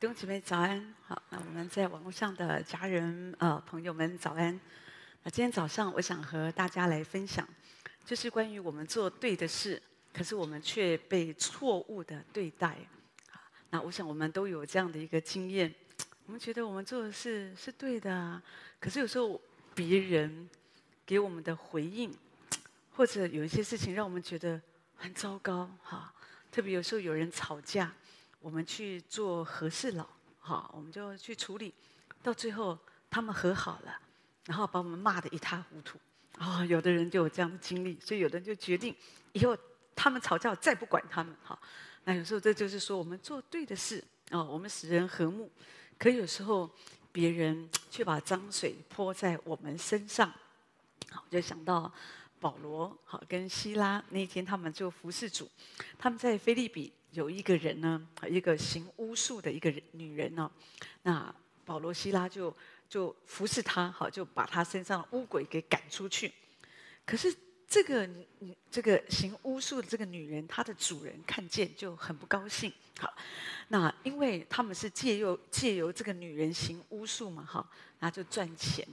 弟兄姐妹早安，好，那我们在网络上的家人呃朋友们早安。那今天早上我想和大家来分享，就是关于我们做对的事，可是我们却被错误的对待。那我想我们都有这样的一个经验，我们觉得我们做的事是对的，可是有时候别人给我们的回应，或者有一些事情让我们觉得很糟糕哈。特别有时候有人吵架。我们去做和事佬，好，我们就去处理，到最后他们和好了，然后把我们骂得一塌糊涂。啊，有的人就有这样的经历，所以有的人就决定以后他们吵架再不管他们。好，那有时候这就是说我们做对的事，哦，我们使人和睦，可有时候别人却把脏水泼在我们身上。好，就想到保罗，好，跟希拉那一天他们就服侍主，他们在腓立比。有一个人呢，一个行巫术的一个女人呢，那保罗希拉就就服侍她，好，就把她身上的巫鬼给赶出去。可是这个这个行巫术的这个女人，她的主人看见就很不高兴。好，那因为他们是借由借由这个女人行巫术嘛，哈，那就赚钱。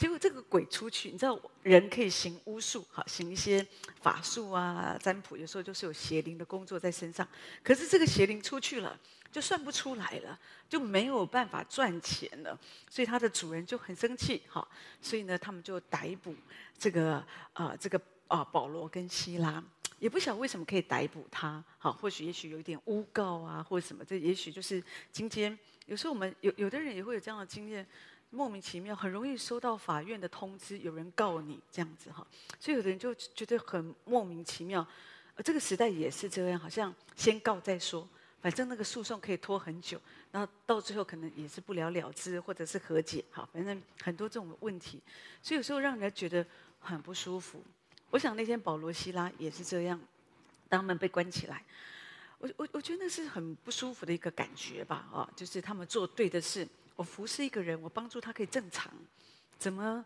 结果这个鬼出去，你知道人可以行巫术，好，行一些法术啊、占卜，有时候就是有邪灵的工作在身上。可是这个邪灵出去了，就算不出来了，就没有办法赚钱了。所以他的主人就很生气，好，所以呢，他们就逮捕这个啊、呃，这个啊、保罗跟希拉，也不晓得为什么可以逮捕他，好，或许也许有一点诬告啊，或者什么，这也许就是今天有时候我们有有的人也会有这样的经验。莫名其妙，很容易收到法院的通知，有人告你这样子哈，所以有的人就觉得很莫名其妙。呃这个时代也是这样，好像先告再说，反正那个诉讼可以拖很久，然后到最后可能也是不了了之，或者是和解，哈，反正很多这种问题，所以有时候让人觉得很不舒服。我想那天保罗、希拉也是这样，当他们被关起来，我我我觉得那是很不舒服的一个感觉吧，啊，就是他们做对的事。我服侍一个人，我帮助他可以正常，怎么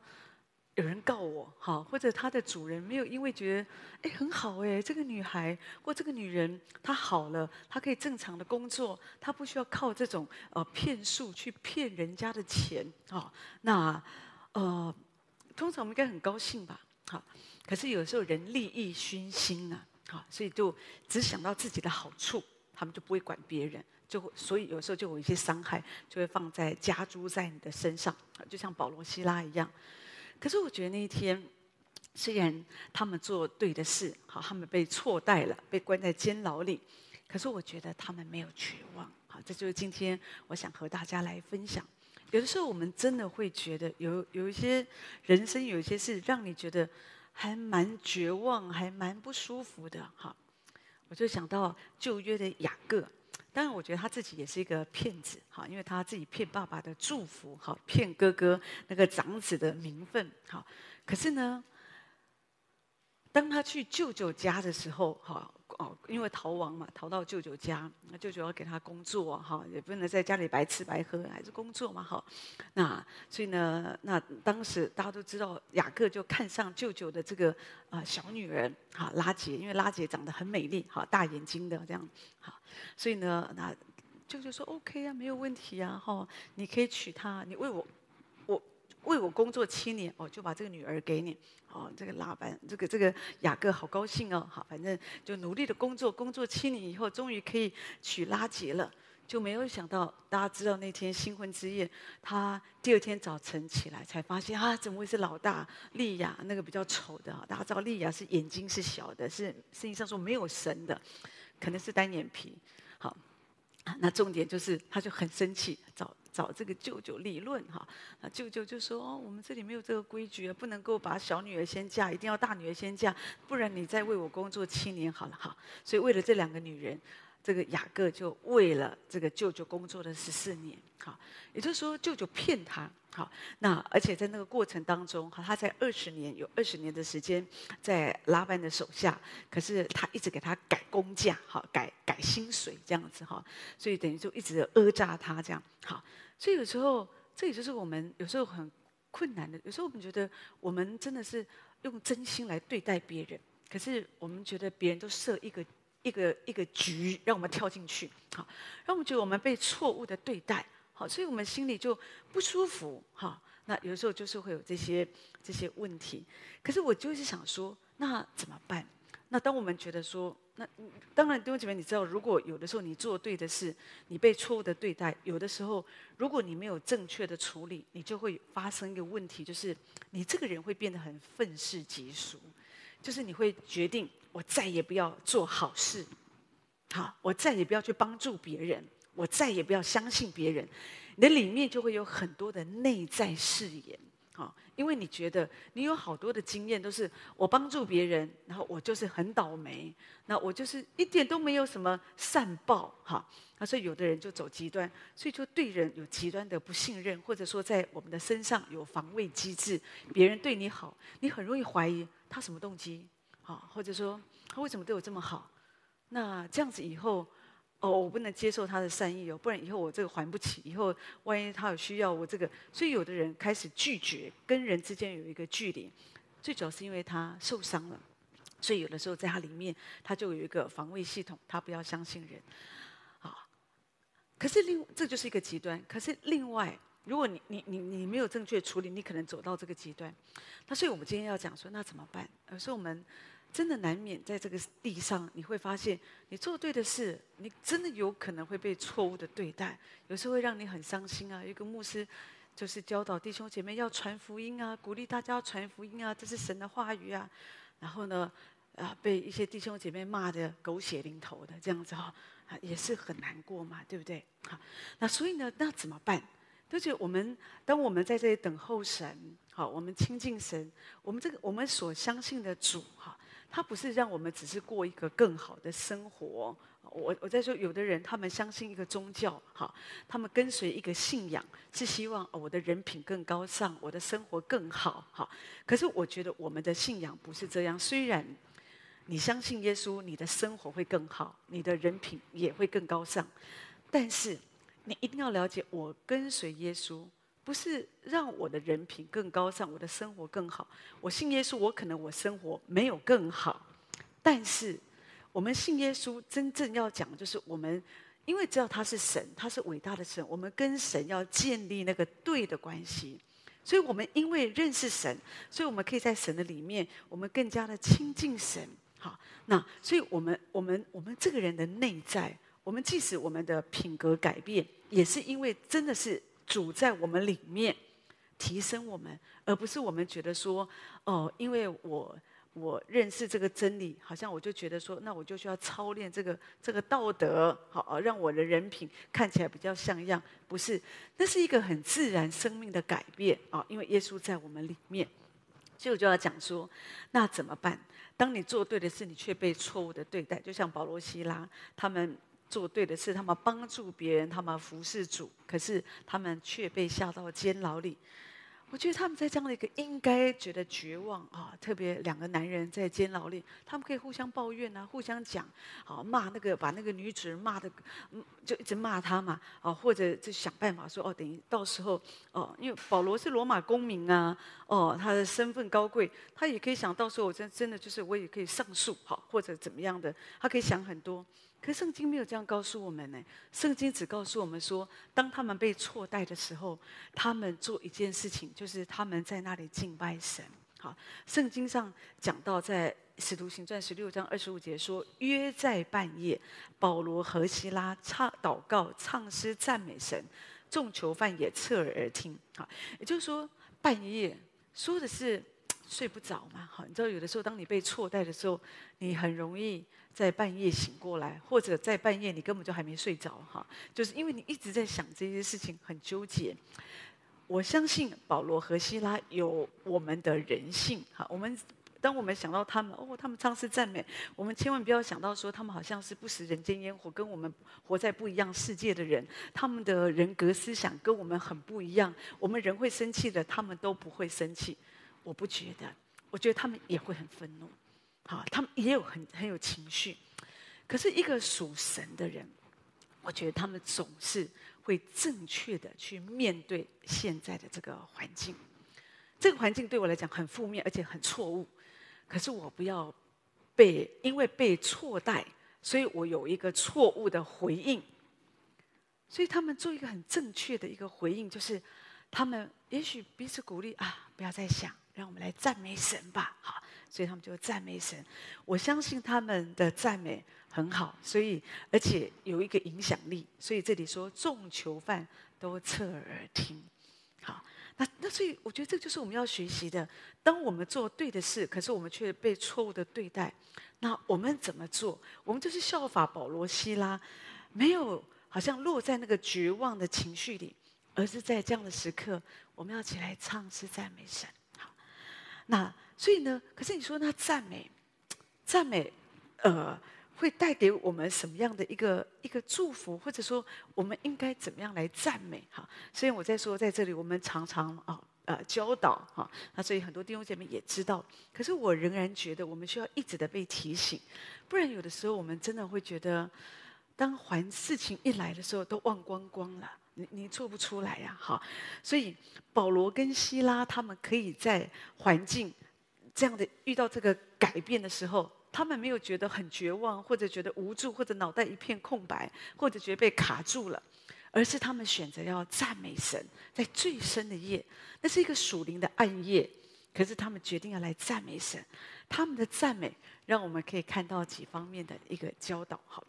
有人告我？好，或者他的主人没有因为觉得哎很好哎，这个女孩或这个女人她好了，她可以正常的工作，她不需要靠这种呃骗术去骗人家的钱啊。那呃，通常我们应该很高兴吧？好，可是有时候人利益熏心啊，好，所以就只想到自己的好处，他们就不会管别人。就所以有时候就有一些伤害，就会放在加诸在你的身上，就像保罗希拉一样。可是我觉得那一天，虽然他们做对的事，好，他们被错待了，被关在监牢里，可是我觉得他们没有绝望。好，这就是今天我想和大家来分享。有的时候我们真的会觉得有有一些人生有一些事，让你觉得还蛮绝望，还蛮不舒服的。好，我就想到旧约的雅各。当然，我觉得他自己也是一个骗子，哈，因为他自己骗爸爸的祝福，哈，骗哥哥那个长子的名分，哈。可是呢，当他去舅舅家的时候，哈。哦，因为逃亡嘛，逃到舅舅家，那舅舅要给他工作哈，也不能在家里白吃白喝，还是工作嘛哈。那所以呢，那当时大家都知道，雅各就看上舅舅的这个啊、小女人哈拉结，因为拉结长得很美丽哈，大眼睛的这样哈。所以呢，那舅舅说 OK 啊，没有问题啊哈，你可以娶她，你为我。为我工作七年，哦，就把这个女儿给你，哦，这个拉班，这个这个雅各好高兴哦，好，反正就努力的工作，工作七年以后，终于可以娶拉结了，就没有想到，大家知道那天新婚之夜，他第二天早晨起来才发现啊，怎么会是老大利亚那个比较丑的？大家知道利亚是眼睛是小的，是圣经上说没有神的，可能是单眼皮，好，那重点就是他就很生气，找。找这个舅舅理论哈，那舅舅就说哦，我们这里没有这个规矩，不能够把小女儿先嫁，一定要大女儿先嫁，不然你再为我工作七年好了哈。所以为了这两个女人，这个雅各就为了这个舅舅工作了十四年，好，也就是说舅舅骗他。好，那而且在那个过程当中，哈，他在二十年有二十年的时间在拉班的手下，可是他一直给他改工价，好，改改薪水这样子哈，所以等于就一直讹诈他这样，好，所以有时候这也就是我们有时候很困难的，有时候我们觉得我们真的是用真心来对待别人，可是我们觉得别人都设一个一个一个局让我们跳进去，好，让我们觉得我们被错误的对待，好，所以我们心里就不舒服，哈。那有时候就是会有这些这些问题。可是我就是想说，那怎么办？那当我们觉得说，那当然弟兄姐妹，你知道，如果有的时候你做对的事，你被错误的对待，有的时候如果你没有正确的处理，你就会发生一个问题，就是你这个人会变得很愤世嫉俗，就是你会决定我再也不要做好事，好，我再也不要去帮助别人，我再也不要相信别人，你的里面就会有很多的内在誓言。好，因为你觉得你有好多的经验，都是我帮助别人，然后我就是很倒霉，那我就是一点都没有什么善报，哈，那所以有的人就走极端，所以就对人有极端的不信任，或者说在我们的身上有防卫机制，别人对你好，你很容易怀疑他什么动机，好，或者说他为什么对我这么好，那这样子以后。哦，我不能接受他的善意哦，不然以后我这个还不起。以后万一他有需要，我这个，所以有的人开始拒绝跟人之间有一个距离，最主要是因为他受伤了，所以有的时候在他里面他就有一个防卫系统，他不要相信人。啊，可是另这就是一个极端。可是另外，如果你你你你没有正确处理，你可能走到这个极端。那所以我们今天要讲说，那怎么办？有时候我们。真的难免在这个地上，你会发现你做对的事，你真的有可能会被错误的对待，有时候会让你很伤心啊。一个牧师就是教导弟兄姐妹要传福音啊，鼓励大家要传福音啊，这是神的话语啊。然后呢，啊，被一些弟兄姐妹骂得狗血淋头的这样子哈，啊，也是很难过嘛，对不对？好，那所以呢，那怎么办？就是我们当我们在这里等候神，好，我们亲近神，我们这个我们所相信的主哈。他不是让我们只是过一个更好的生活。我我在说，有的人他们相信一个宗教，哈，他们跟随一个信仰，是希望我的人品更高尚，我的生活更好，哈。可是我觉得我们的信仰不是这样。虽然你相信耶稣，你的生活会更好，你的人品也会更高尚，但是你一定要了解，我跟随耶稣。不是让我的人品更高尚，我的生活更好。我信耶稣，我可能我生活没有更好，但是我们信耶稣，真正要讲的就是我们，因为知道他是神，他是伟大的神，我们跟神要建立那个对的关系。所以我们因为认识神，所以我们可以在神的里面，我们更加的亲近神。好，那所以我们我们我们这个人的内在，我们即使我们的品格改变，也是因为真的是。主在我们里面提升我们，而不是我们觉得说，哦，因为我我认识这个真理，好像我就觉得说，那我就需要操练这个这个道德，好，让我的人品看起来比较像样。不是，那是一个很自然生命的改变啊，因为耶稣在我们里面。所以我就要讲说，那怎么办？当你做对的事，你却被错误的对待，就像保罗、西拉他们。做对的事，他们帮助别人，他们服侍主，可是他们却被下到监牢里。我觉得他们在这样的一个应该觉得绝望啊，特别两个男人在监牢里，他们可以互相抱怨啊，互相讲，啊骂那个把那个女主人骂的，嗯，就一直骂他嘛，啊或者就想办法说哦，等于到时候哦，因为保罗是罗马公民啊，哦他的身份高贵，他也可以想到时候我真真的就是我也可以上诉，好或者怎么样的，他可以想很多。可圣经没有这样告诉我们呢。圣经只告诉我们说，当他们被错待的时候，他们做一件事情，就是他们在那里敬拜神。好，圣经上讲到，在使徒行传十六章二十五节说，约在半夜，保罗和西拉唱祷告、唱诗赞美神，众囚犯也侧耳而听。好，也就是说，半夜说的是睡不着嘛。好，你知道有的时候，当你被错待的时候，你很容易。在半夜醒过来，或者在半夜你根本就还没睡着哈，就是因为你一直在想这些事情，很纠结。我相信保罗和希拉有我们的人性哈，我们当我们想到他们哦，他们唱诗赞美，我们千万不要想到说他们好像是不食人间烟火，跟我们活在不一样世界的人，他们的人格思想跟我们很不一样。我们人会生气的，他们都不会生气。我不觉得，我觉得他们也会很愤怒。好，他们也有很很有情绪，可是一个属神的人，我觉得他们总是会正确的去面对现在的这个环境。这个环境对我来讲很负面，而且很错误。可是我不要被因为被错待，所以我有一个错误的回应。所以他们做一个很正确的一个回应，就是他们也许彼此鼓励啊，不要再想，让我们来赞美神吧。好，所以他们就赞美神。我相信他们的赞美很好，所以而且有一个影响力。所以这里说众囚犯都侧耳听。好，那那所以我觉得这就是我们要学习的。当我们做对的事，可是我们却被错误的对待，那我们怎么做？我们就是效法保罗、西拉，没有。好像落在那个绝望的情绪里，而是在这样的时刻，我们要起来唱诗赞美神。那所以呢？可是你说那赞美，赞美，呃，会带给我们什么样的一个一个祝福，或者说我们应该怎么样来赞美？哈，所以我在说，在这里我们常常啊呃教导哈，那所以很多弟兄姐妹也知道。可是我仍然觉得我们需要一直的被提醒，不然有的时候我们真的会觉得。当环事情一来的时候，都忘光光了，你你做不出来呀，好，所以保罗跟希拉他们可以在环境这样的遇到这个改变的时候，他们没有觉得很绝望，或者觉得无助，或者脑袋一片空白，或者觉得被卡住了，而是他们选择要赞美神，在最深的夜，那是一个属灵的暗夜，可是他们决定要来赞美神，他们的赞美让我们可以看到几方面的一个教导，好。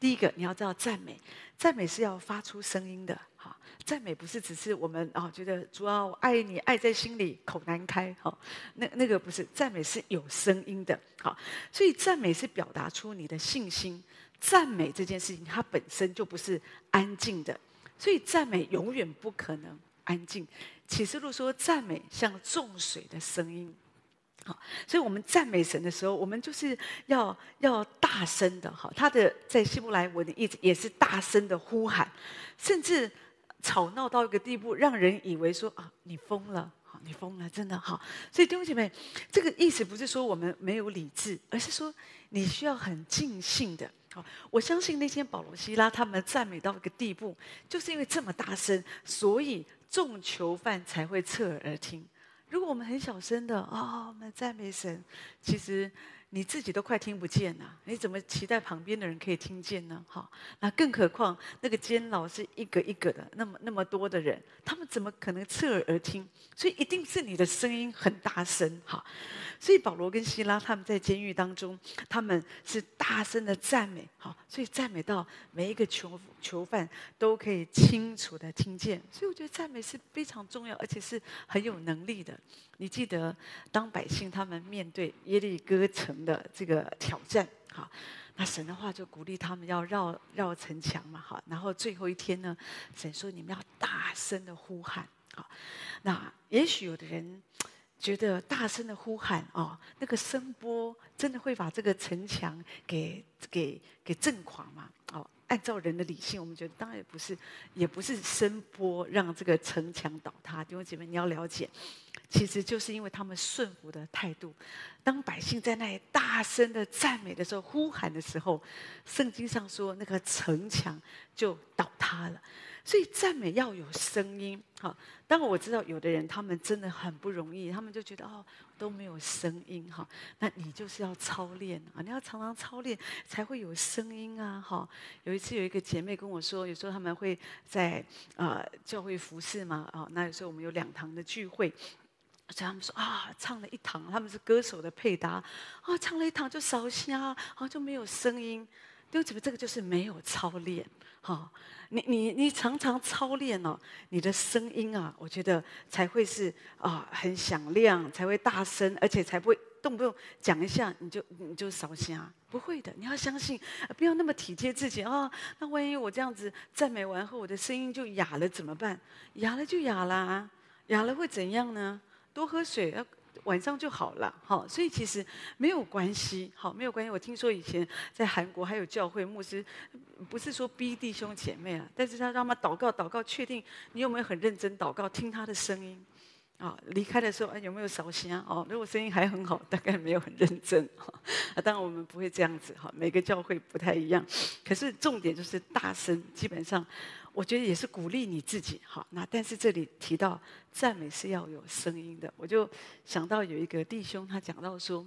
第一个，你要知道赞美，赞美是要发出声音的，哈。赞美不是只是我们啊觉得主啊我爱你，爱在心里，口难开，哈。那那个不是，赞美是有声音的，好。所以赞美是表达出你的信心。赞美这件事情，它本身就不是安静的，所以赞美永远不可能安静。启示录说，赞美像重水的声音。好，所以我们赞美神的时候，我们就是要要大声的哈。他的在希伯来文的意思也是大声的呼喊，甚至吵闹到一个地步，让人以为说啊，你疯了，你疯了，真的好。所以弟兄姐妹，这个意思不是说我们没有理智，而是说你需要很尽兴的。好，我相信那天保罗、西拉他们赞美到一个地步，就是因为这么大声，所以众囚犯才会侧耳听。如果我们很小声的啊、哦，我们赞美神，其实你自己都快听不见了，你怎么期待旁边的人可以听见呢？哈，那更何况那个监牢是一个一个的，那么那么多的人，他们怎么可能侧耳而听？所以一定是你的声音很大声，哈。所以保罗跟希拉他们在监狱当中，他们是大声的赞美，好，所以赞美到每一个囚囚犯都可以清楚的听见。所以我觉得赞美是非常重要，而且是很有能力的。你记得当百姓他们面对耶利哥城的这个挑战，好，那神的话就鼓励他们要绕绕城墙嘛，好，然后最后一天呢，神说你们要大声的呼喊，好，那也许有的人。觉得大声的呼喊哦，那个声波真的会把这个城墙给给给震垮吗？哦，按照人的理性，我们觉得当然也不是，也不是声波让这个城墙倒塌。弟兄姐妹，你要了解，其实就是因为他们顺服的态度。当百姓在那里大声的赞美的时候，呼喊的时候，圣经上说那个城墙就倒塌了。所以赞美要有声音，好。当我知道有的人他们真的很不容易，他们就觉得哦都没有声音哈。那你就是要操练啊，你要常常操练才会有声音啊哈。有一次有一个姐妹跟我说，有时候他们会在呃教会服侍嘛啊，那有时候我们有两堂的聚会，所以他们说啊唱了一堂，他们是歌手的配搭啊，唱了一堂就烧香啊，就没有声音。对不起，这个就是没有操练哈。你你你常常操练哦，你的声音啊，我觉得才会是啊很响亮，才会大声，而且才不会动不动讲一下你就你就烧声，不会的。你要相信，不要那么体贴自己啊。那万一我这样子赞美完后，我的声音就哑了怎么办？哑了就哑啦，哑了会怎样呢？多喝水要。晚上就好了，好，所以其实没有关系，好，没有关系。我听说以前在韩国还有教会牧师，不是说逼弟兄姐妹啊，但是他让他祷告，祷告，确定你有没有很认真祷告，听他的声音，啊，离开的时候，哎，有没有烧香？哦，如果声音还很好，大概没有很认真，啊，当然我们不会这样子，哈，每个教会不太一样，可是重点就是大声，基本上。我觉得也是鼓励你自己，好，那但是这里提到赞美是要有声音的，我就想到有一个弟兄他讲到说，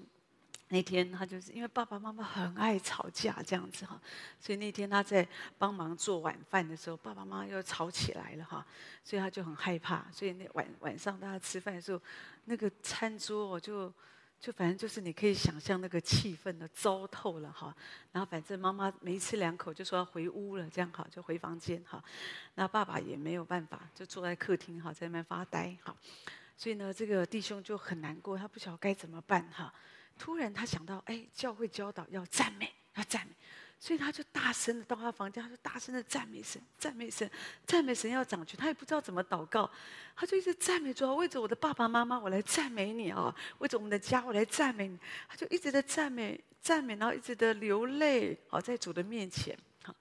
那天他就是因为爸爸妈妈很爱吵架这样子哈，所以那天他在帮忙做晚饭的时候，爸爸妈妈又吵起来了哈，所以他就很害怕。所以那晚晚上大家吃饭的时候，那个餐桌我就就反正就是你可以想象那个气氛的糟透了哈。然后反正妈妈没吃两口就说要回屋了，这样好就回房间哈。那爸爸也没有办法，就坐在客厅哈，在那边发呆哈。所以呢，这个弟兄就很难过，他不晓得该怎么办哈。突然他想到，哎，教会教导要赞美，要赞美，所以他就大声的到他房间，他就大声的赞美神，赞美神，赞美神要掌权。他也不知道怎么祷告，他就一直赞美主啊，为着我的爸爸妈妈，我来赞美你啊，为着我们的家，我来赞美你。他就一直的赞美，赞美，然后一直的流泪，好，在主的面前。好，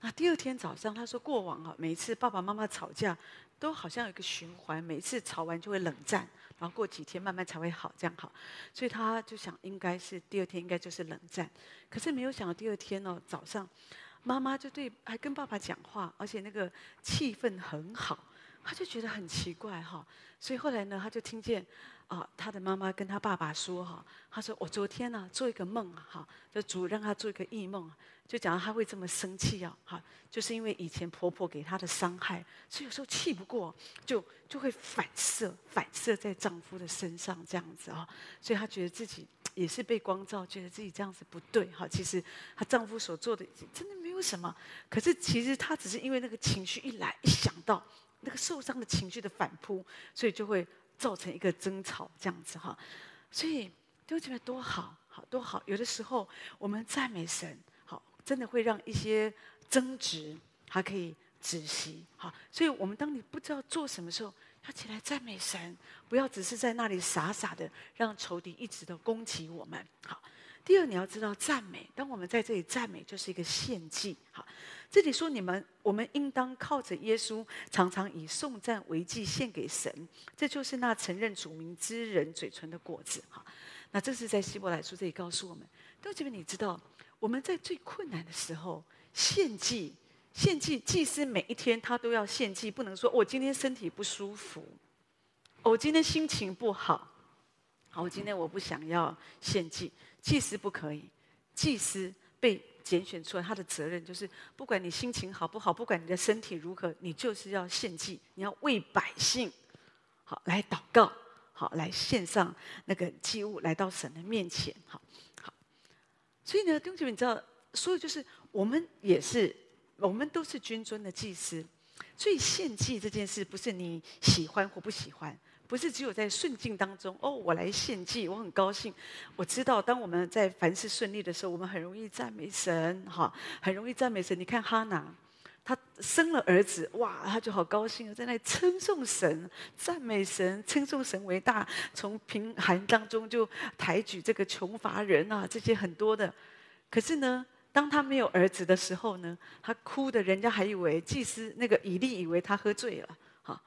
那第二天早上，他说过往啊，每次爸爸妈妈吵架，都好像有一个循环，每次吵完就会冷战。然后过几天慢慢才会好，这样好，所以他就想应该是第二天应该就是冷战，可是没有想到第二天哦早上，妈妈就对还跟爸爸讲话，而且那个气氛很好，他就觉得很奇怪哈，所以后来呢他就听见啊他的妈妈跟他爸爸说哈，他说我昨天呢做一个梦哈，就主让他做一个异梦。就讲到她会这么生气啊，哈，就是因为以前婆婆给她的伤害，所以有时候气不过，就就会反射反射在丈夫的身上这样子啊，所以她觉得自己也是被光照，觉得自己这样子不对哈。其实她丈夫所做的真的没有什么，可是其实她只是因为那个情绪一来，一想到那个受伤的情绪的反扑，所以就会造成一个争吵这样子哈。所以就觉得多好，好多好。有的时候我们赞美神。真的会让一些争执还可以止息，好，所以我们当你不知道做什么时候，要起来赞美神，不要只是在那里傻傻的让仇敌一直都攻击我们。好，第二你要知道赞美，当我们在这里赞美，就是一个献祭。好，这里说你们，我们应当靠着耶稣，常常以颂赞为祭献给神，这就是那承认主名之人嘴唇的果子。好，那这是在希伯来书这里告诉我们，都这边你知道。我们在最困难的时候献祭，献祭祭司每一天他都要献祭，不能说我今天身体不舒服，我今天心情不好，好，我今天我不想要献祭，祭司不可以，祭司被拣选出来，他的责任就是不管你心情好不好，不管你的身体如何，你就是要献祭，你要为百姓好来祷告，好来献上那个祭物来到神的面前，好。好。所以呢，弟兄姐妹，你知道，所以就是我们也是，我们都是君尊的祭司。所以献祭这件事，不是你喜欢或不喜欢，不是只有在顺境当中哦，我来献祭，我很高兴。我知道，当我们在凡事顺利的时候，我们很容易赞美神，哈，很容易赞美神。你看哈拿，他生了儿子，哇，他就好高兴，在那里称颂神、赞美神、称颂神为大。从贫寒当中就抬举这个穷乏人啊，这些很多的。可是呢，当他没有儿子的时候呢，他哭的，人家还以为祭司那个以利以为他喝醉了，哈。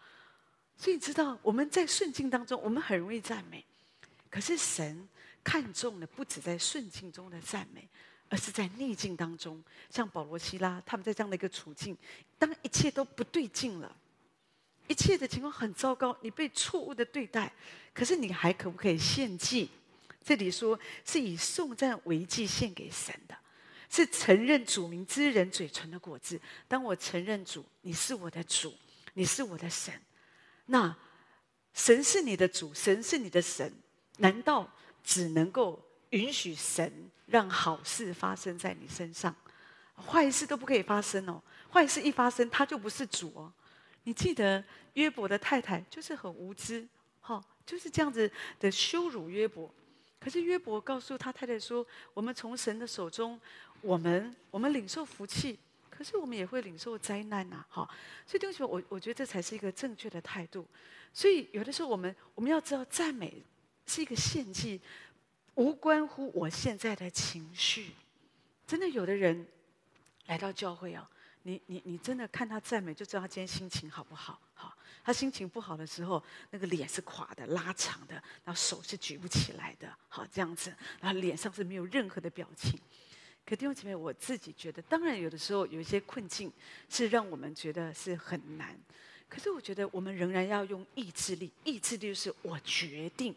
所以知道我们在顺境当中，我们很容易赞美，可是神看重的不止在顺境中的赞美。而是在逆境当中，像保罗、希拉，他们在这样的一个处境，当一切都不对劲了，一切的情况很糟糕，你被错误的对待，可是你还可不可以献祭？这里说是以颂赞为祭献给神的，是承认主名之人嘴唇的果子。当我承认主，你是我的主，你是我的神，那神是你的主，神是你的神，难道只能够允许神？让好事发生在你身上，坏事都不可以发生哦。坏事一发生，他就不是主哦。你记得约伯的太太就是很无知，哈，就是这样子的羞辱约伯。可是约伯告诉他太太说：“我们从神的手中，我们我们领受福气，可是我们也会领受灾难呐，哈。”所以弟兄，我我觉得这才是一个正确的态度。所以有的时候，我们我们要知道，赞美是一个献祭。无关乎我现在的情绪，真的有的人来到教会啊，你你你真的看他赞美，就知道他今天心情好不好？好，他心情不好的时候，那个脸是垮的、拉长的，然后手是举不起来的，好这样子，然后脸上是没有任何的表情。可弟兄姐妹，我自己觉得，当然有的时候有一些困境是让我们觉得是很难，可是我觉得我们仍然要用意志力，意志力就是我决定。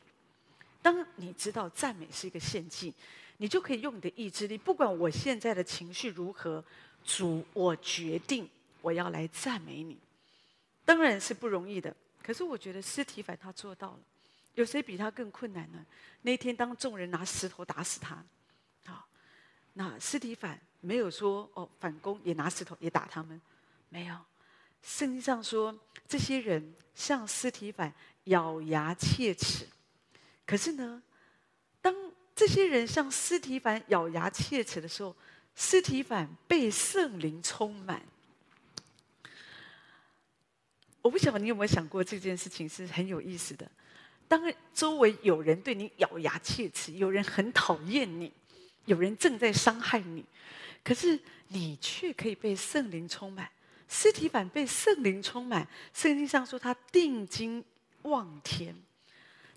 当你知道赞美是一个献祭，你就可以用你的意志力，不管我现在的情绪如何，主，我决定我要来赞美你。当然是不容易的，可是我觉得斯提凡他做到了。有谁比他更困难呢？那天当众人拿石头打死他，好，那斯提凡没有说哦反攻，也拿石头也打他们，没有。圣经上说，这些人向斯提凡咬牙切齿。可是呢，当这些人向斯提反咬牙切齿的时候，斯提反被圣灵充满。我不晓得你有没有想过这件事情是很有意思的。当周围有人对你咬牙切齿，有人很讨厌你，有人正在伤害你，可是你却可以被圣灵充满。斯提反被圣灵充满，圣经上说他定睛望天，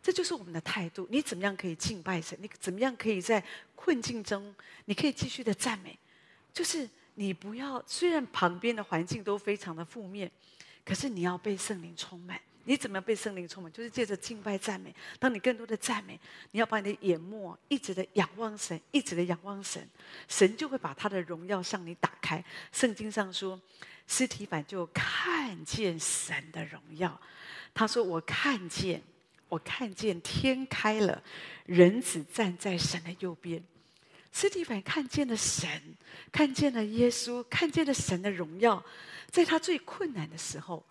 这就是我们的态度。你怎么样可以敬拜神？你怎么样可以在困境中，你可以继续的赞美？就是你不要，虽然旁边的环境都非常的负面，可是你要被圣灵充满。你怎么样被圣灵充满？就是借着敬拜赞美。当你更多的赞美，你要把你的眼目一直的仰望神，一直的仰望神，神就会把他的荣耀向你打开。圣经上说，司提反就看见神的荣耀。他说：“我看见，我看见天开了，人子站在神的右边。”司提反看见了神，看见了耶稣，看见了神的荣耀，在他最困难的时候。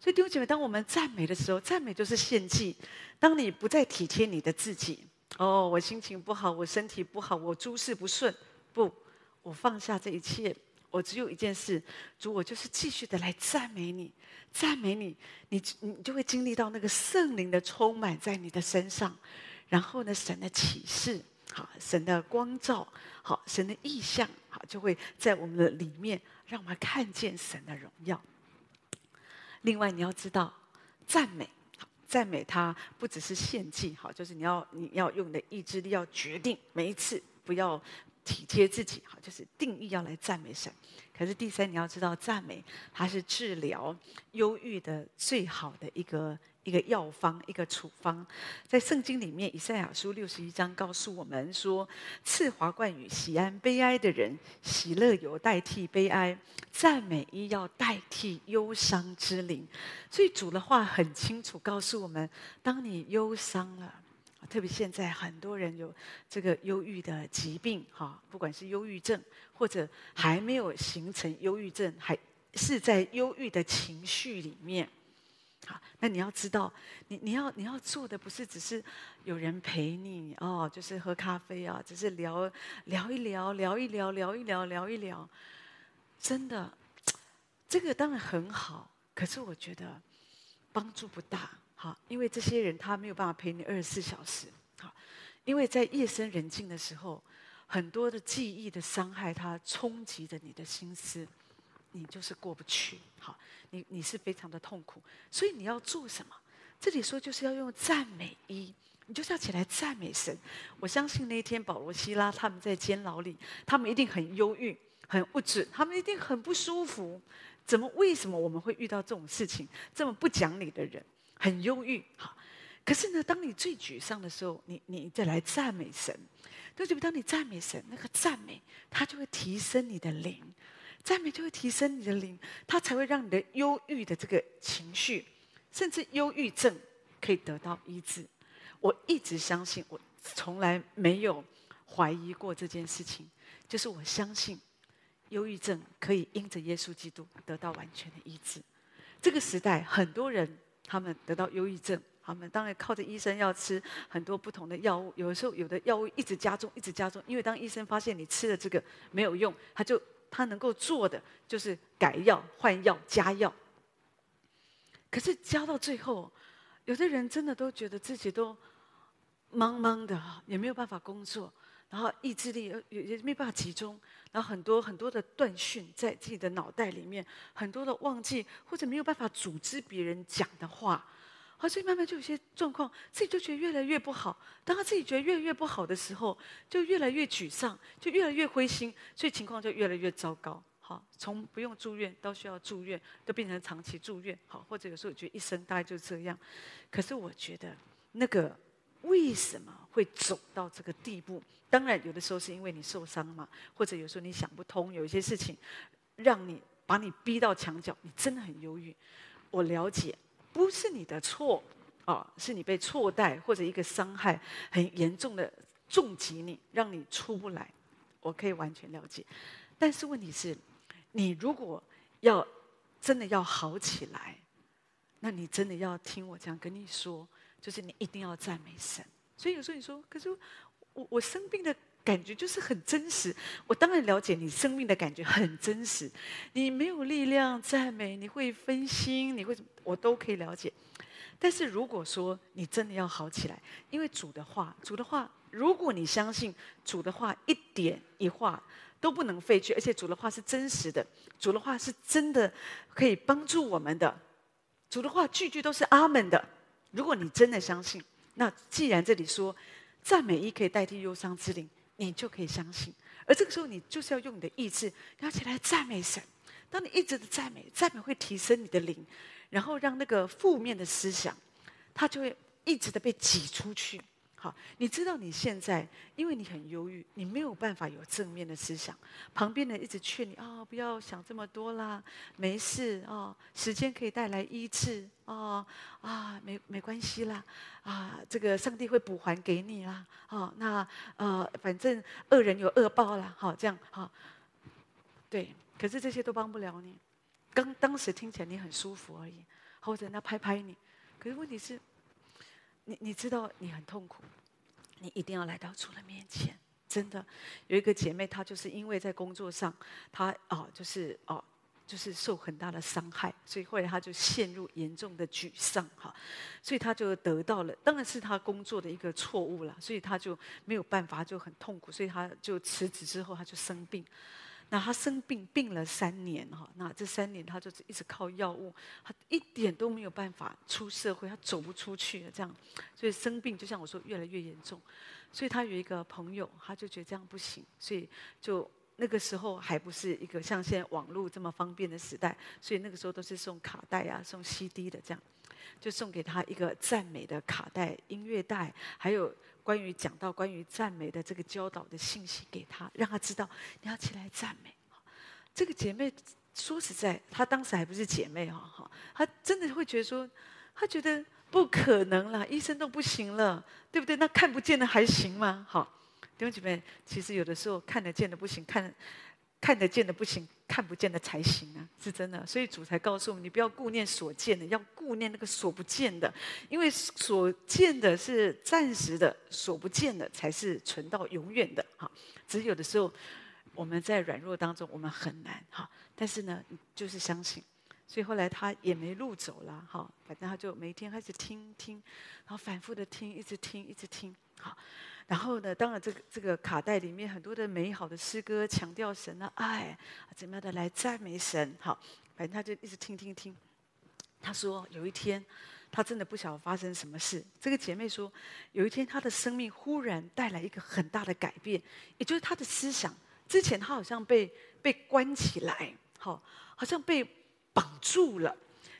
所以弟兄姐妹，当我们赞美的时候，赞美就是献祭。当你不再体贴你的自己，哦，我心情不好，我身体不好，我诸事不顺，不，我放下这一切，我只有一件事，主，我就是继续的来赞美你，赞美你，你你就会经历到那个圣灵的充满在你的身上，然后呢，神的启示，好，神的光照，好，神的意象，好，就会在我们的里面，让我们看见神的荣耀。另外，你要知道，赞美，赞美它不只是献祭，好，就是你要你要用你的意志力，要决定每一次不要体贴自己，好，就是定义要来赞美神。可是第三，你要知道，赞美它是治疗忧郁的最好的一个。一个药方，一个处方，在圣经里面，以赛亚书六十一章告诉我们说：赐华冠与喜安悲哀的人，喜乐有代替悲哀，赞美衣要代替忧伤之灵。所以主的话很清楚告诉我们：当你忧伤了，特别现在很多人有这个忧郁的疾病，哈，不管是忧郁症，或者还没有形成忧郁症，还是在忧郁的情绪里面。好，那你要知道，你你要你要做的不是只是有人陪你哦，就是喝咖啡啊，只是聊聊一聊，聊一聊，聊一聊，聊一聊。真的，这个当然很好，可是我觉得帮助不大。好，因为这些人他没有办法陪你二十四小时。好，因为在夜深人静的时候，很多的记忆的伤害，它冲击着你的心思。你就是过不去，好，你你是非常的痛苦，所以你要做什么？这里说就是要用赞美一，你就是要起来赞美神。我相信那一天保罗、希拉他们在监牢里，他们一定很忧郁、很物质，他们一定很不舒服。怎么？为什么我们会遇到这种事情？这么不讲理的人，很忧郁。好，可是呢，当你最沮丧的时候，你你再来赞美神，对不对？当你赞美神，那个赞美它就会提升你的灵。赞美就会提升你的灵，它才会让你的忧郁的这个情绪，甚至忧郁症可以得到医治。我一直相信，我从来没有怀疑过这件事情，就是我相信忧郁症可以因着耶稣基督得到完全的医治。这个时代很多人他们得到忧郁症，他们当然靠着医生要吃很多不同的药物，有的时候有的药物一直加重，一直加重，因为当医生发现你吃的这个没有用，他就。他能够做的就是改药、换药、加药。可是加到最后，有的人真的都觉得自己都茫茫的，也没有办法工作，然后意志力也也没办法集中，然后很多很多的断讯在自己的脑袋里面，很多的忘记或者没有办法组织别人讲的话。好，所以慢慢就有些状况，自己就觉得越来越不好。当他自己觉得越来越不好的时候，就越来越沮丧，就越来越灰心，所以情况就越来越糟糕。好，从不用住院到需要住院，都变成长期住院。好，或者有时候我觉得一生大概就这样。可是我觉得那个为什么会走到这个地步？当然，有的时候是因为你受伤嘛，或者有时候你想不通，有一些事情让你把你逼到墙角，你真的很忧郁。我了解，不是你的错啊，是你被错待，或者一个伤害很严重的重击你，让你出不来。我可以完全了解，但是问题是，你如果要真的要好起来，那你真的要听我这样跟你说，就是你一定要赞美神。所以有时候你说，可是我我生病的感觉就是很真实。我当然了解你生命的感觉很真实，你没有力量赞美，你会分心，你会怎么，我都可以了解。但是如果说你真的要好起来，因为主的话，主的话，如果你相信主的话，一点一画都不能废去，而且主的话是真实的，主的话是真的可以帮助我们的，主的话句句都是阿门的。如果你真的相信，那既然这里说赞美一可以代替忧伤之灵，你就可以相信。而这个时候，你就是要用你的意志，要起来赞美神。当你一直的赞美，赞美会提升你的灵。然后让那个负面的思想，它就会一直的被挤出去。好，你知道你现在因为你很忧郁，你没有办法有正面的思想。旁边的人一直劝你啊、不要想这么多啦，没事啊、时间可以带来医治啊啊，没没关系啦啊，这个上帝会补还给你啦。哦，那呃，反正恶人有恶报啦。好，这样好，对，可是这些都帮不了你。刚当时听起来你很舒服而已，或者那拍拍你，可是问题是，你你知道你很痛苦，你一定要来到主的面前。真的，有一个姐妹，她就是因为在工作上，她哦，就是哦，就是受很大的伤害，所以后来她就陷入严重的沮丧哈，所以她就得到了，当然是她工作的一个错误了，所以她就没有办法，就很痛苦，所以她就辞职之后，她就生病。那他生病病了三年哈，那这三年他就是一直靠药物，他一点都没有办法出社会，他走不出去这样，所以生病就像我说越来越严重，所以他有一个朋友，他就觉得这样不行，所以就那个时候还不是一个像现在网络这么方便的时代，所以那个时候都是送卡带啊，送 CD 的这样，就送给他一个赞美的卡带音乐带，还有。关于讲到关于赞美的这个教导的信息给他，让他知道你要起来赞美。这个姐妹说实在，她当时还不是姐妹哈哈，她真的会觉得说，她觉得不可能了，医生都不行了，对不对？那看不见的还行吗？好，弟兄姐妹，其实有的时候看得见的不行，看。看得见的不行，看不见的才行啊，是真的。所以主才告诉我们，你不要顾念所见的，要顾念那个所不见的，因为所见的是暂时的，所不见的才是存到永远的。哈，只有的时候我们在软弱当中，我们很难哈。但是呢，就是相信。所以后来他也没路走了，哈，反正他就每天开始听听，然后反复的听，一直听，一直听，好。然后呢，当然这个这个卡带里面很多的美好的诗歌，强调神的爱，怎么样的来赞美神。好，反正他就一直听听听。他说有一天，他真的不晓得发生什么事。这个姐妹说，有一天她的生命忽然带来一个很大的改变，也就是她的思想。之前她好像被被关起来，好，好像被绑住了。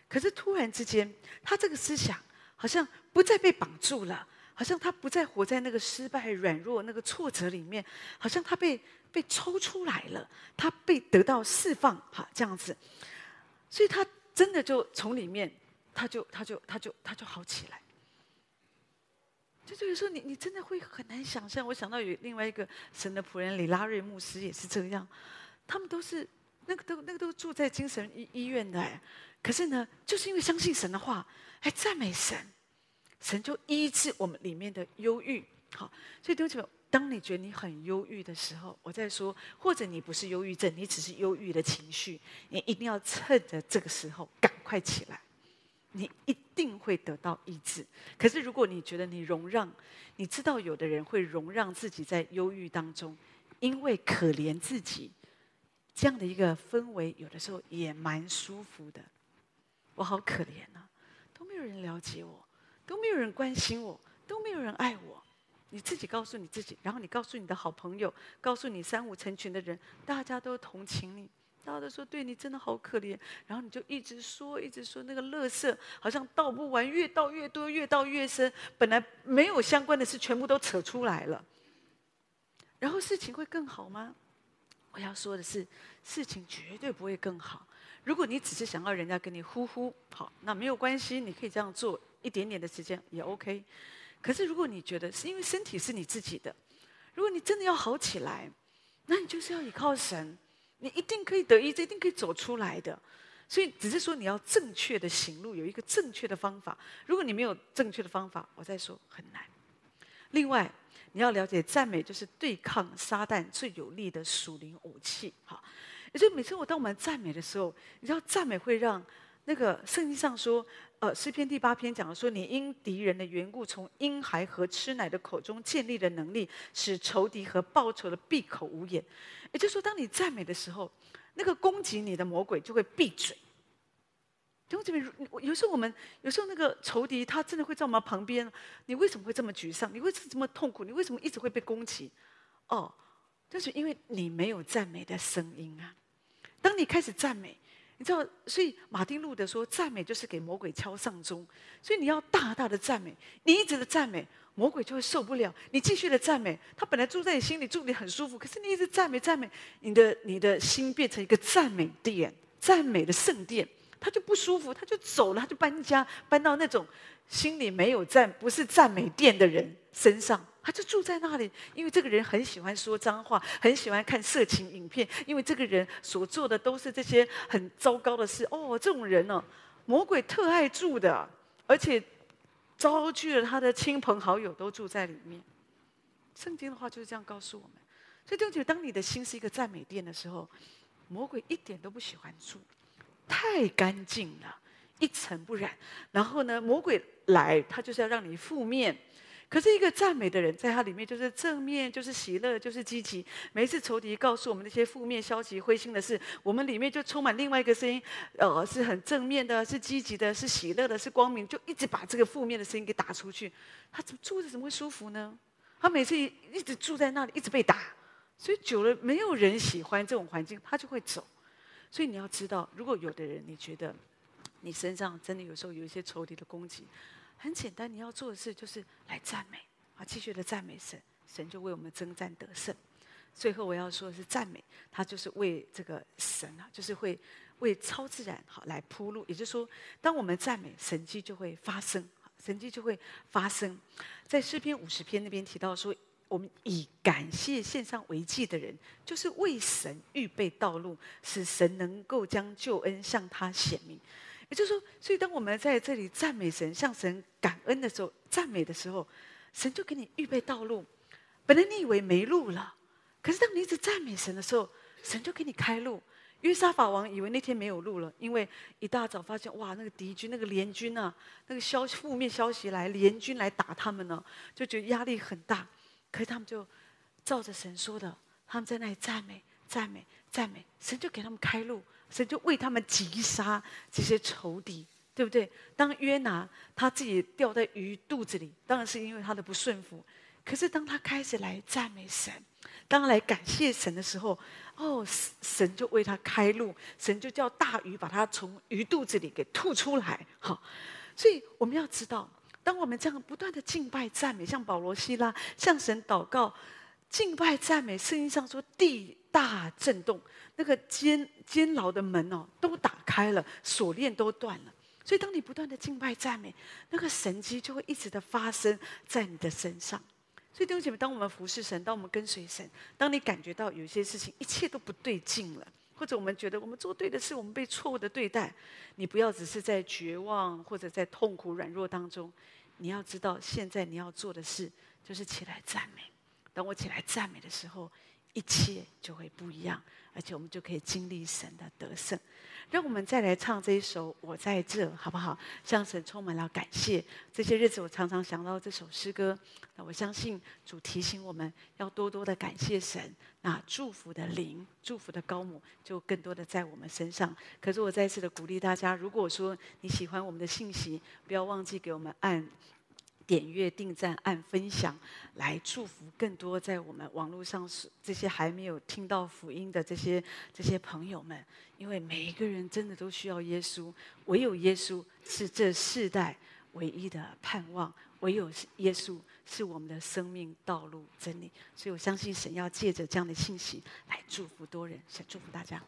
可是突然之间，她这个思想好像不再被绑住了。好像他不再活在那个失败、软弱、那个挫折里面，好像他被被抽出来了，他被得到释放，哈，这样子，所以他真的就从里面，他就他就他就他就好起来。就这个时候，你你真的会很难想象。我想到有另外一个神的仆人李拉瑞牧师也是这样，他们都是那个都那个都住在精神医医院的，可是呢，就是因为相信神的话，还，赞美神。神就医治我们里面的忧郁，好，所以对不起，当你觉得你很忧郁的时候，我在说，或者你不是忧郁症，你只是忧郁的情绪，你一定要趁着这个时候赶快起来，你一定会得到医治。可是如果你觉得你容让，你知道有的人会容让自己在忧郁当中，因为可怜自己，这样的一个氛围，有的时候也蛮舒服的。我好可怜啊，都没有人了解我。都没有人关心我，都没有人爱我。你自己告诉你自己，然后你告诉你的好朋友，告诉你三五成群的人，大家都同情你，大家都说对你真的好可怜，然后你就一直说，一直说那个垃圾好像倒不完，越倒越多，越倒越深。本来没有相关的事，全部都扯出来了。然后事情会更好吗？我要说的是，事情绝对不会更好。如果你只是想要人家跟你呼呼好，那没有关系，你可以这样做一点点的时间也 OK。可是如果你觉得是因为身体是你自己的，如果你真的要好起来，那你就是要依靠神。你一定可以得医治，一定可以走出来的。所以只是说你要正确的行路，有一个正确的方法。如果你没有正确的方法，我再说很难。另外，你要了解赞美就是对抗撒旦最有力的属灵武器。哈，也就每次我当我们赞美的时候，你知道赞美会让那个圣经上说，呃，诗篇第八篇讲了说，你因敌人的缘故，从婴孩和吃奶的口中建立的能力，使仇敌和报仇的闭口无言。也就是说，当你赞美的时候，那个攻击你的魔鬼就会闭嘴。就这边，有时候我们有时候那个仇敌他真的会在我们旁边。你为什么会这么沮丧？你为什么这么痛苦？你为什么一直会被攻击？哦，就是因为你没有赞美的声音啊。当你开始赞美，你知道，所以马丁路德说，赞美就是给魔鬼敲丧钟。所以你要大大的赞美，你一直的赞美。魔鬼就会受不了，你继续的赞美，他本来住在你心里，住的很舒服，可是你一直赞美赞美，你的你的心变成一个赞美殿，赞美的圣殿，他就不舒服，他就走了，他就搬家，搬到那种心里没有赞，不是赞美殿的人身上，他就住在那里，因为这个人很喜欢说脏话，很喜欢看色情影片，因为这个人所做的都是这些很糟糕的事，哦，这种人哦，魔鬼特爱住的，而且。招聚了他的亲朋好友，都住在里面。圣经的话就是这样告诉我们。所以，弟兄姐妹，当你的心是一个赞美殿的时候，魔鬼一点都不喜欢住，太干净了，一尘不染。然后呢，魔鬼来，他就是要让你负面。可是，一个赞美的人，在他里面就是正面，就是喜乐，就是积极。每一次仇敌告诉我们那些负面、消极、灰心的事，我们里面就充满另外一个声音，呃，是很正面的，是积极的，是喜乐的，是光明，就一直把这个负面的声音给打出去。他怎么住着怎么会舒服呢？他每次一直住在那里，一直被打，所以久了没有人喜欢这种环境，他就会走。所以你要知道，如果有的人你觉得你身上真的有时候有一些仇敌的攻击。很简单，你要做的事就是来赞美啊，继续的赞美神，神就为我们征战得胜。最后我要说的是赞美，他就是为这个神啊，就是会为超自然好来铺路。也就是说，当我们赞美，神迹就会发生，神迹就会发生。在诗篇五十篇那边提到说，我们以感谢献上为祭的人，就是为神预备道路，使神能够将救恩向他显明。也就是说，所以当我们在这里赞美神、向神感恩的时候，赞美的时候，神就给你预备道路。本来你以为没路了，可是当你一直赞美神的时候，神就给你开路。约沙法王以为那天没有路了，因为一大早发现哇，那个敌军、那个联军啊，那个消息负面消息来，联军来打他们呢，就觉得压力很大。可是他们就照着神说的，他们在那里赞美、赞美、赞美，神就给他们开路。神就为他们击杀这些仇敌，对不对？当约拿他自己掉在鱼肚子里，当然是因为他的不顺服。可是当他开始来赞美神，当他来感谢神的时候，哦，神就为他开路，神就叫大鱼把他从鱼肚子里给吐出来。好，所以我们要知道，当我们这样不断的敬拜赞美，像保罗、西拉向神祷告，敬拜赞美，圣经上说地大震动。那个监监牢的门哦，都打开了，锁链都断了。所以，当你不断的敬拜赞美，那个神迹就会一直的发生在你的身上。所以，弟兄姐妹，当我们服侍神，当我们跟随神，当你感觉到有些事情一切都不对劲了，或者我们觉得我们做对的事，我们被错误的对待，你不要只是在绝望或者在痛苦软弱当中，你要知道，现在你要做的事就是起来赞美。当我起来赞美的时候，一切就会不一样。而且我们就可以经历神的得胜。让我们再来唱这一首《我在这》，好不好？向神充满了感谢。这些日子我常常想到这首诗歌。那我相信主提醒我们要多多的感谢神。那祝福的灵、祝福的高母就更多的在我们身上。可是我再次的鼓励大家，如果说你喜欢我们的信息，不要忘记给我们按点阅、订赞、按分享，来祝福更多在我们网络上是这些还没有听到福音的这些这些朋友们。因为每一个人真的都需要耶稣，唯有耶稣是这世代唯一的盼望，唯有耶稣是我们的生命道路真理。所以我相信神要借着这样的信息来祝福多人，想祝福大家。